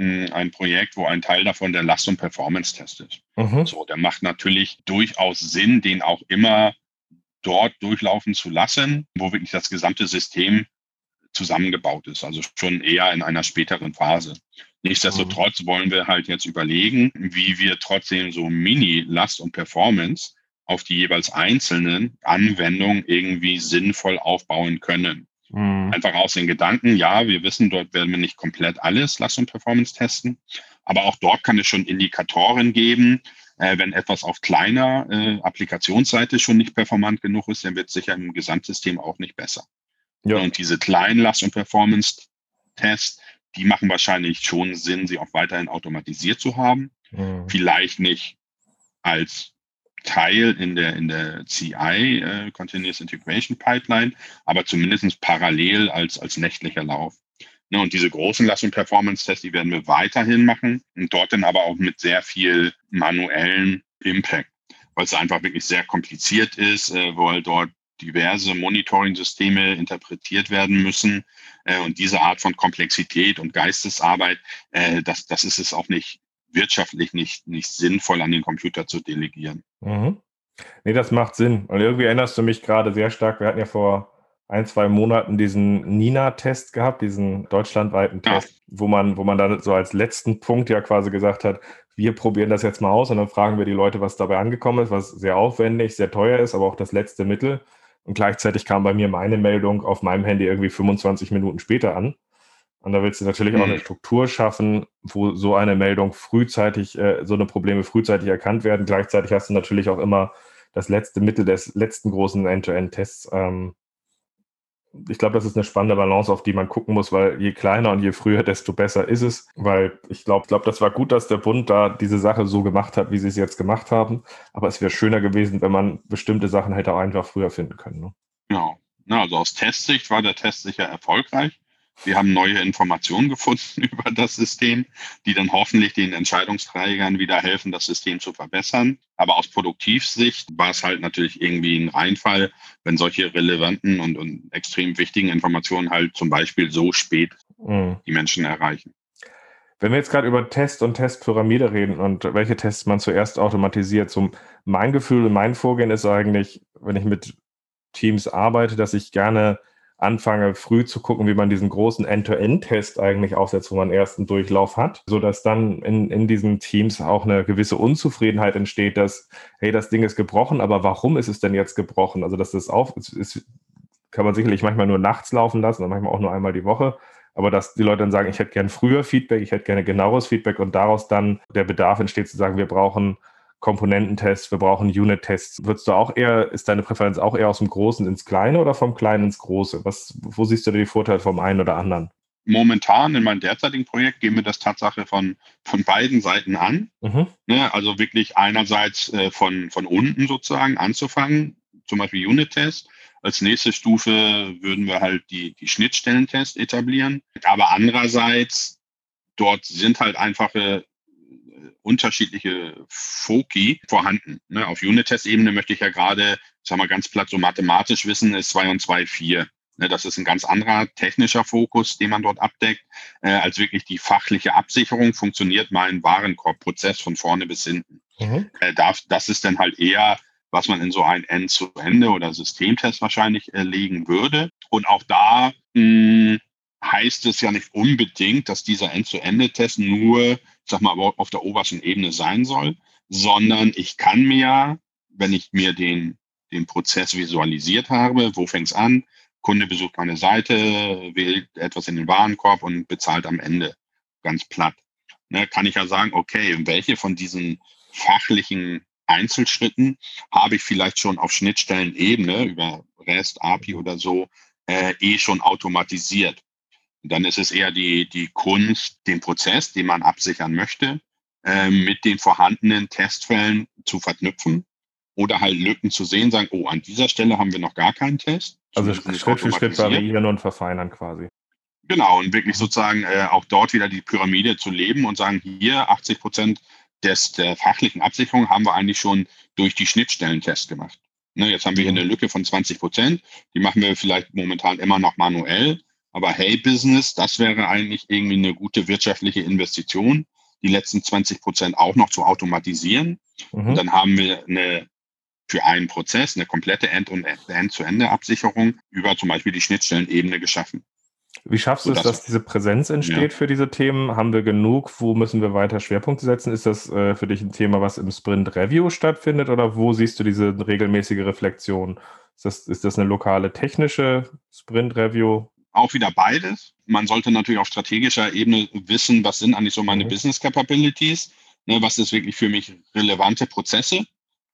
ein Projekt, wo ein Teil davon der Last- und Performance-Test ist. Mhm. So, der macht natürlich durchaus Sinn, den auch immer dort durchlaufen zu lassen, wo wirklich das gesamte System zusammengebaut ist, also schon eher in einer späteren Phase. Nichtsdestotrotz mhm. wollen wir halt jetzt überlegen, wie wir trotzdem so Mini-Last und Performance auf die jeweils einzelnen Anwendungen irgendwie sinnvoll aufbauen können. Mhm. Einfach aus den Gedanken, ja, wir wissen, dort werden wir nicht komplett alles Last- und Performance testen, aber auch dort kann es schon Indikatoren geben. Äh, wenn etwas auf kleiner äh, Applikationsseite schon nicht performant genug ist, dann wird es sicher im Gesamtsystem auch nicht besser. Ja. Und diese kleinen Last- und Performance-Tests, die machen wahrscheinlich schon Sinn, sie auch weiterhin automatisiert zu haben. Mhm. Vielleicht nicht als Teil in der, in der CI, äh, Continuous Integration Pipeline, aber zumindest parallel als, als nächtlicher Lauf. Ne, und diese großen Last- und Performance-Tests, die werden wir weiterhin machen und dort dann aber auch mit sehr viel manuellen Impact, weil es einfach wirklich sehr kompliziert ist, äh, weil dort diverse Monitoring-Systeme interpretiert werden müssen. Äh, und diese Art von Komplexität und Geistesarbeit, äh, das, das ist es auch nicht wirtschaftlich nicht, nicht sinnvoll an den Computer zu delegieren. Mhm. Nee, das macht Sinn. Und irgendwie erinnerst du mich gerade sehr stark, wir hatten ja vor ein, zwei Monaten diesen Nina-Test gehabt, diesen deutschlandweiten Test, ja. wo man, wo man dann so als letzten Punkt ja quasi gesagt hat, wir probieren das jetzt mal aus und dann fragen wir die Leute, was dabei angekommen ist, was sehr aufwendig, sehr teuer ist, aber auch das letzte Mittel. Und gleichzeitig kam bei mir meine Meldung auf meinem Handy irgendwie 25 Minuten später an. Und da willst du natürlich auch eine mhm. Struktur schaffen, wo so eine Meldung frühzeitig, äh, so eine Probleme frühzeitig erkannt werden. Gleichzeitig hast du natürlich auch immer das letzte Mittel des letzten großen End-to-End-Tests. Ähm, ich glaube, das ist eine spannende Balance, auf die man gucken muss, weil je kleiner und je früher, desto besser ist es. Weil ich glaube, glaub, das war gut, dass der Bund da diese Sache so gemacht hat, wie sie es jetzt gemacht haben. Aber es wäre schöner gewesen, wenn man bestimmte Sachen hätte auch einfach früher finden können. Ne? Genau. Also aus Testsicht war der Test sicher erfolgreich. Wir haben neue Informationen gefunden über das System, die dann hoffentlich den Entscheidungsträgern wieder helfen, das System zu verbessern. Aber aus Produktivsicht war es halt natürlich irgendwie ein Reinfall, wenn solche relevanten und, und extrem wichtigen Informationen halt zum Beispiel so spät mhm. die Menschen erreichen. Wenn wir jetzt gerade über Test und Testpyramide reden und welche Tests man zuerst automatisiert, so mein Gefühl und mein Vorgehen ist eigentlich, wenn ich mit Teams arbeite, dass ich gerne anfange, früh zu gucken, wie man diesen großen End-to-End-Test eigentlich aufsetzt, wo man ersten Durchlauf hat, sodass dann in, in diesen Teams auch eine gewisse Unzufriedenheit entsteht, dass, hey, das Ding ist gebrochen, aber warum ist es denn jetzt gebrochen? Also, dass das auf, ist, ist, kann man sicherlich manchmal nur nachts laufen lassen und manchmal auch nur einmal die Woche. Aber dass die Leute dann sagen, ich hätte gerne früher Feedback, ich hätte gerne genaueres Feedback und daraus dann der Bedarf entsteht zu sagen, wir brauchen Komponententests, wir brauchen Unit-Tests. Würdest du auch eher, ist deine Präferenz auch eher aus dem Großen ins Kleine oder vom Kleinen ins Große? Was, wo siehst du die Vorteile vom einen oder anderen? Momentan in meinem derzeitigen Projekt gehen wir das Tatsache von, von beiden Seiten an. Mhm. Ne, also wirklich einerseits äh, von, von unten sozusagen anzufangen, zum Beispiel Unit-Tests. Als nächste Stufe würden wir halt die, die Schnittstellentests etablieren. Aber andererseits, dort sind halt einfache unterschiedliche Foki vorhanden. Ne? Auf Unit-Test-Ebene möchte ich ja gerade, sagen wir ganz platt, so mathematisch wissen, ist 2 und 2 4. Ne? Das ist ein ganz anderer technischer Fokus, den man dort abdeckt, äh, als wirklich die fachliche Absicherung. Funktioniert mein Warenkorbprozess von vorne bis hinten. Mhm. Äh, darf, das ist dann halt eher was man in so ein End-zu-Ende oder Systemtest wahrscheinlich äh, legen würde. Und auch da mh, heißt es ja nicht unbedingt, dass dieser End-zu-Ende-Test nur sag mal, auf der obersten Ebene sein soll, sondern ich kann mir, wenn ich mir den, den Prozess visualisiert habe, wo fängt es an? Kunde besucht meine Seite, wählt etwas in den Warenkorb und bezahlt am Ende. Ganz platt. Ne, kann ich ja sagen, okay, welche von diesen fachlichen Einzelschritten habe ich vielleicht schon auf Schnittstellenebene über REST, API oder so äh, eh schon automatisiert. Dann ist es eher die, die Kunst, den Prozess, den man absichern möchte, äh, mit den vorhandenen Testfällen zu verknüpfen oder halt Lücken zu sehen, sagen, oh, an dieser Stelle haben wir noch gar keinen Test. Also Schritt für Schritt variieren und verfeinern quasi. Genau, und wirklich sozusagen äh, auch dort wieder die Pyramide zu leben und sagen, hier 80 Prozent des, der fachlichen Absicherung haben wir eigentlich schon durch die Schnittstellentests gemacht. Ne, jetzt haben wir hier mhm. eine Lücke von 20 Prozent, die machen wir vielleicht momentan immer noch manuell, aber hey Business, das wäre eigentlich irgendwie eine gute wirtschaftliche Investition, die letzten 20 Prozent auch noch zu automatisieren. Mhm. Und dann haben wir eine für einen Prozess eine komplette End- und End-zu-Ende-Absicherung über zum Beispiel die Schnittstellenebene geschaffen. Wie schaffst du es, dass diese Präsenz entsteht ja. für diese Themen? Haben wir genug? Wo müssen wir weiter Schwerpunkte setzen? Ist das äh, für dich ein Thema, was im Sprint Review stattfindet oder wo siehst du diese regelmäßige Reflexion? Ist das, ist das eine lokale technische Sprint Review? Auch wieder beides. Man sollte natürlich auf strategischer Ebene wissen, was sind eigentlich so meine mhm. Business Capabilities, ne, was ist wirklich für mich relevante Prozesse,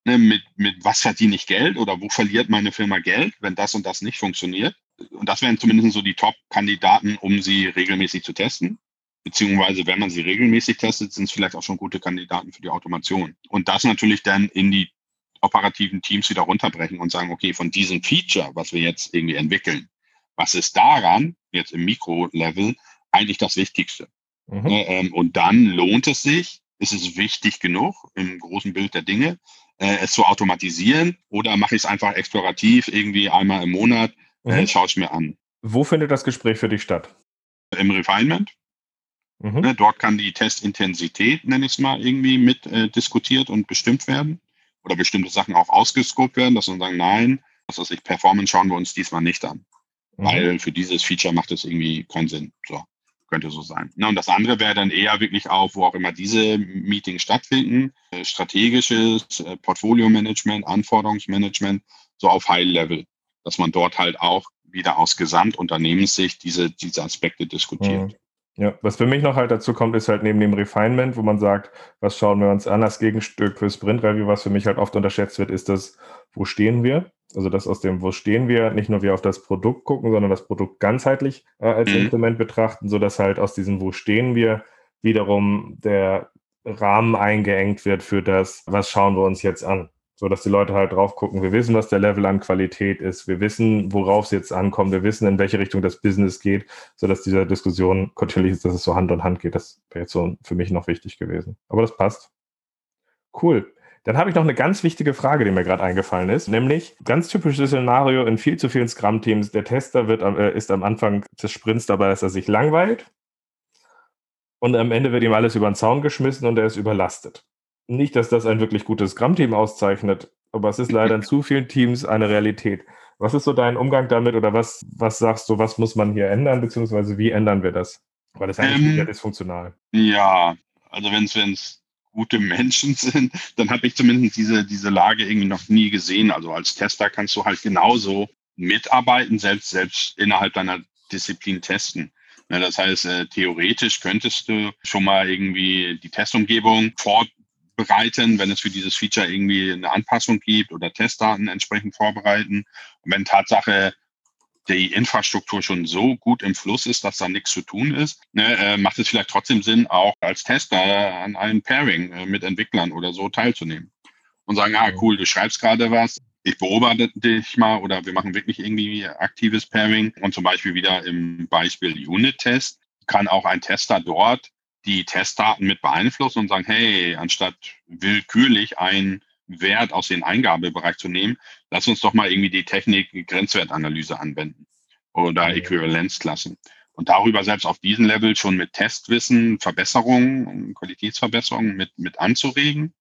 ne, mit, mit was verdiene ich Geld oder wo verliert meine Firma Geld, wenn das und das nicht funktioniert. Und das wären zumindest so die Top-Kandidaten, um sie regelmäßig zu testen. Beziehungsweise, wenn man sie regelmäßig testet, sind es vielleicht auch schon gute Kandidaten für die Automation. Und das natürlich dann in die operativen Teams wieder runterbrechen und sagen, okay, von diesem Feature, was wir jetzt irgendwie entwickeln, was ist daran, jetzt im Mikrolevel, eigentlich das Wichtigste? Mhm. Ne, ähm, und dann lohnt es sich, ist es wichtig genug im großen Bild der Dinge, äh, es zu automatisieren oder mache ich es einfach explorativ, irgendwie einmal im Monat, äh, mhm. schaue ich mir an. Wo findet das Gespräch für dich statt? Im Refinement. Mhm. Ne, dort kann die Testintensität, nenne ich es mal, irgendwie mit äh, diskutiert und bestimmt werden oder bestimmte Sachen auch ausgescopt werden, dass man sagen, nein, was weiß ich, Performance schauen wir uns diesmal nicht an. Mhm. weil für dieses Feature macht es irgendwie keinen Sinn. So, könnte so sein. Na, und das andere wäre dann eher wirklich auf, wo auch immer diese Meetings stattfinden, äh, strategisches äh, Portfolio-Management, Anforderungsmanagement, so auf High-Level, dass man dort halt auch wieder aus Gesamtunternehmenssicht diese, diese Aspekte diskutiert. Mhm. Ja, was für mich noch halt dazu kommt, ist halt neben dem Refinement, wo man sagt, was schauen wir uns an als Gegenstück für Sprint Review, was für mich halt oft unterschätzt wird, ist das, wo stehen wir? Also das aus dem, wo stehen wir, nicht nur wir auf das Produkt gucken, sondern das Produkt ganzheitlich äh, als mhm. Instrument betrachten, sodass halt aus diesem, wo stehen wir, wiederum der Rahmen eingeengt wird für das, was schauen wir uns jetzt an so dass die Leute halt drauf gucken. Wir wissen, was der Level an Qualität ist. Wir wissen, worauf es jetzt ankommt. Wir wissen, in welche Richtung das Business geht, so dass diese Diskussion kontinuierlich ist, dass es so Hand in Hand geht. Das wäre jetzt so für mich noch wichtig gewesen. Aber das passt. Cool. Dann habe ich noch eine ganz wichtige Frage, die mir gerade eingefallen ist, nämlich ganz typisches Szenario in viel zu vielen Scrum-Teams. Der Tester wird, äh, ist am Anfang des Sprints dabei, dass er sich langweilt und am Ende wird ihm alles über den Zaun geschmissen und er ist überlastet nicht, dass das ein wirklich gutes Scrum-Team auszeichnet, aber es ist leider in zu vielen Teams eine Realität. Was ist so dein Umgang damit oder was, was sagst du, was muss man hier ändern, beziehungsweise wie ändern wir das? Weil das eigentlich ähm, ja dysfunktional. Ja, also wenn es gute Menschen sind, dann habe ich zumindest diese, diese Lage irgendwie noch nie gesehen. Also als Tester kannst du halt genauso mitarbeiten, selbst, selbst innerhalb deiner Disziplin testen. Ja, das heißt, äh, theoretisch könntest du schon mal irgendwie die Testumgebung bereiten, wenn es für dieses Feature irgendwie eine Anpassung gibt oder Testdaten entsprechend vorbereiten. Und wenn Tatsache die Infrastruktur schon so gut im Fluss ist, dass da nichts zu tun ist, ne, äh, macht es vielleicht trotzdem Sinn, auch als Tester an einem Pairing äh, mit Entwicklern oder so teilzunehmen. Und sagen, ah, cool, du schreibst gerade was, ich beobachte dich mal oder wir machen wirklich irgendwie aktives Pairing. Und zum Beispiel wieder im Beispiel Unit-Test kann auch ein Tester dort die Testdaten mit beeinflussen und sagen, hey, anstatt willkürlich einen Wert aus dem Eingabebereich zu nehmen, lass uns doch mal irgendwie die Technik Grenzwertanalyse anwenden oder Äquivalenzklassen. Und darüber selbst auf diesem Level schon mit Testwissen, Verbesserungen, Qualitätsverbesserungen mit, mit anzuregen.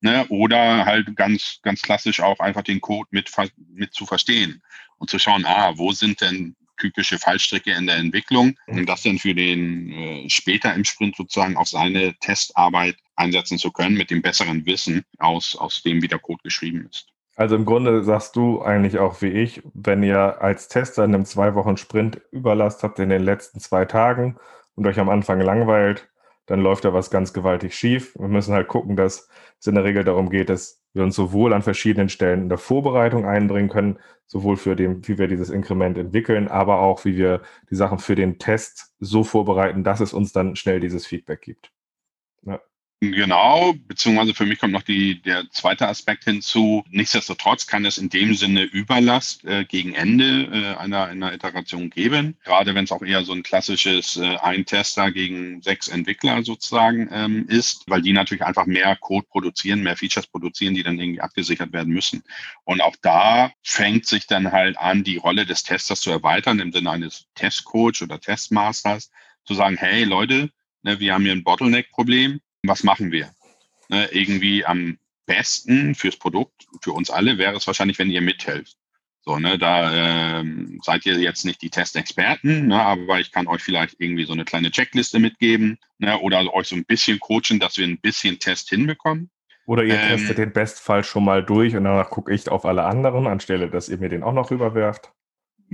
Ne? Oder halt ganz, ganz klassisch auch einfach den Code mit, mit zu verstehen und zu schauen, ah, wo sind denn typische Fallstricke in der Entwicklung und mhm. das dann für den äh, später im Sprint sozusagen auf seine Testarbeit einsetzen zu können mit dem besseren Wissen aus, aus dem, wie der Code geschrieben ist. Also im Grunde sagst du eigentlich auch wie ich, wenn ihr als Tester in einem zwei Wochen Sprint Überlast habt in den letzten zwei Tagen und euch am Anfang langweilt, dann läuft da was ganz gewaltig schief. Wir müssen halt gucken, dass es in der Regel darum geht, dass wir uns sowohl an verschiedenen Stellen in der Vorbereitung einbringen können, sowohl für den, wie wir dieses Inkrement entwickeln, aber auch, wie wir die Sachen für den Test so vorbereiten, dass es uns dann schnell dieses Feedback gibt. Ja. Genau, beziehungsweise für mich kommt noch die, der zweite Aspekt hinzu. Nichtsdestotrotz kann es in dem Sinne Überlast äh, gegen Ende äh, einer, einer Iteration geben. Gerade wenn es auch eher so ein klassisches äh, ein Tester gegen sechs Entwickler sozusagen ähm, ist, weil die natürlich einfach mehr Code produzieren, mehr Features produzieren, die dann irgendwie abgesichert werden müssen. Und auch da fängt sich dann halt an, die Rolle des Testers zu erweitern im Sinne eines Testcoach oder Testmasters, zu sagen, hey Leute, ne, wir haben hier ein Bottleneck-Problem was machen wir? Ne, irgendwie am besten fürs Produkt, für uns alle, wäre es wahrscheinlich, wenn ihr mithelft. So, ne, da ähm, seid ihr jetzt nicht die Testexperten, ne, aber ich kann euch vielleicht irgendwie so eine kleine Checkliste mitgeben ne, oder euch so ein bisschen coachen, dass wir ein bisschen Test hinbekommen. Oder ihr ähm, testet den Bestfall schon mal durch und danach gucke ich auf alle anderen, anstelle, dass ihr mir den auch noch rüberwerft.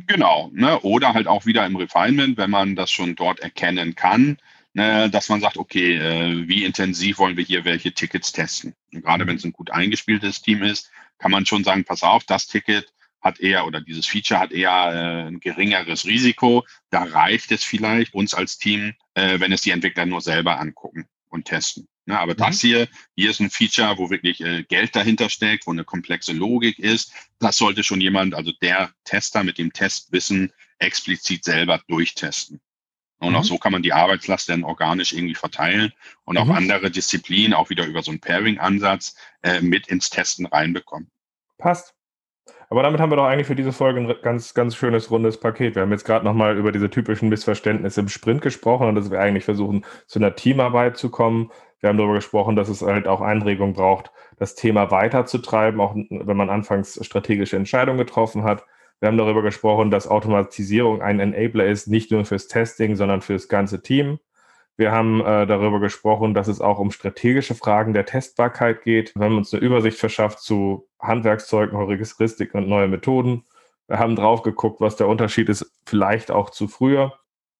Genau, ne, oder halt auch wieder im Refinement, wenn man das schon dort erkennen kann, dass man sagt, okay, äh, wie intensiv wollen wir hier welche Tickets testen? Und gerade wenn es ein gut eingespieltes Team ist, kann man schon sagen, pass auf, das Ticket hat eher oder dieses Feature hat eher äh, ein geringeres Risiko. Da reicht es vielleicht uns als Team, äh, wenn es die Entwickler nur selber angucken und testen. Ja, ne, aber mhm. das hier, hier ist ein Feature, wo wirklich äh, Geld dahinter steckt, wo eine komplexe Logik ist. Das sollte schon jemand, also der Tester mit dem Testwissen explizit selber durchtesten. Und mhm. auch so kann man die Arbeitslast dann organisch irgendwie verteilen und auch mhm. andere Disziplinen auch wieder über so einen Pairing-Ansatz äh, mit ins Testen reinbekommen. Passt. Aber damit haben wir doch eigentlich für diese Folge ein ganz, ganz schönes rundes Paket. Wir haben jetzt gerade nochmal über diese typischen Missverständnisse im Sprint gesprochen und dass wir eigentlich versuchen, zu einer Teamarbeit zu kommen. Wir haben darüber gesprochen, dass es halt auch Einregung braucht, das Thema weiterzutreiben, auch wenn man anfangs strategische Entscheidungen getroffen hat. Wir haben darüber gesprochen, dass Automatisierung ein Enabler ist, nicht nur fürs Testing, sondern fürs ganze Team. Wir haben äh, darüber gesprochen, dass es auch um strategische Fragen der Testbarkeit geht. Wir haben uns eine Übersicht verschafft zu Handwerkszeugen, Heuristik und neue Methoden. Wir haben drauf geguckt, was der Unterschied ist, vielleicht auch zu früher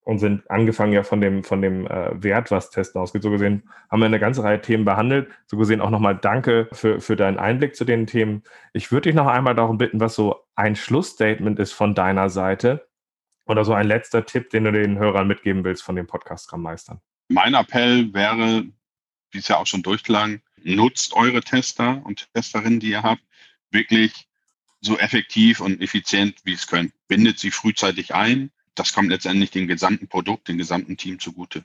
und sind angefangen ja von dem, von dem äh, Wert, was Testen ausgeht. So gesehen haben wir eine ganze Reihe Themen behandelt. So gesehen auch nochmal danke für, für deinen Einblick zu den Themen. Ich würde dich noch einmal darum bitten, was so ein Schlussstatement ist von deiner Seite oder so ein letzter Tipp, den du den Hörern mitgeben willst von den Podcast-Meistern. Mein Appell wäre, wie es ja auch schon durchklang, nutzt eure Tester und Testerinnen, die ihr habt, wirklich so effektiv und effizient, wie es könnt. Bindet sie frühzeitig ein. Das kommt letztendlich dem gesamten Produkt, dem gesamten Team zugute.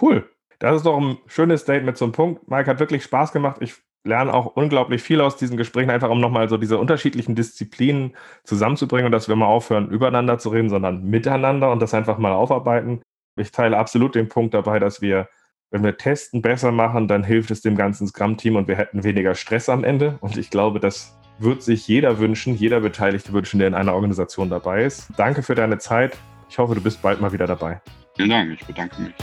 Cool. Das ist doch ein schönes Statement zum Punkt. Mike hat wirklich Spaß gemacht. Ich lerne auch unglaublich viel aus diesen Gesprächen, einfach um nochmal so diese unterschiedlichen Disziplinen zusammenzubringen und dass wir mal aufhören, übereinander zu reden, sondern miteinander und das einfach mal aufarbeiten. Ich teile absolut den Punkt dabei, dass wir, wenn wir Testen besser machen, dann hilft es dem ganzen Scrum-Team und wir hätten weniger Stress am Ende. Und ich glaube, das wird sich jeder wünschen, jeder Beteiligte wünschen, der in einer Organisation dabei ist. Danke für deine Zeit. Ich hoffe, du bist bald mal wieder dabei. Vielen Dank, ich bedanke mich.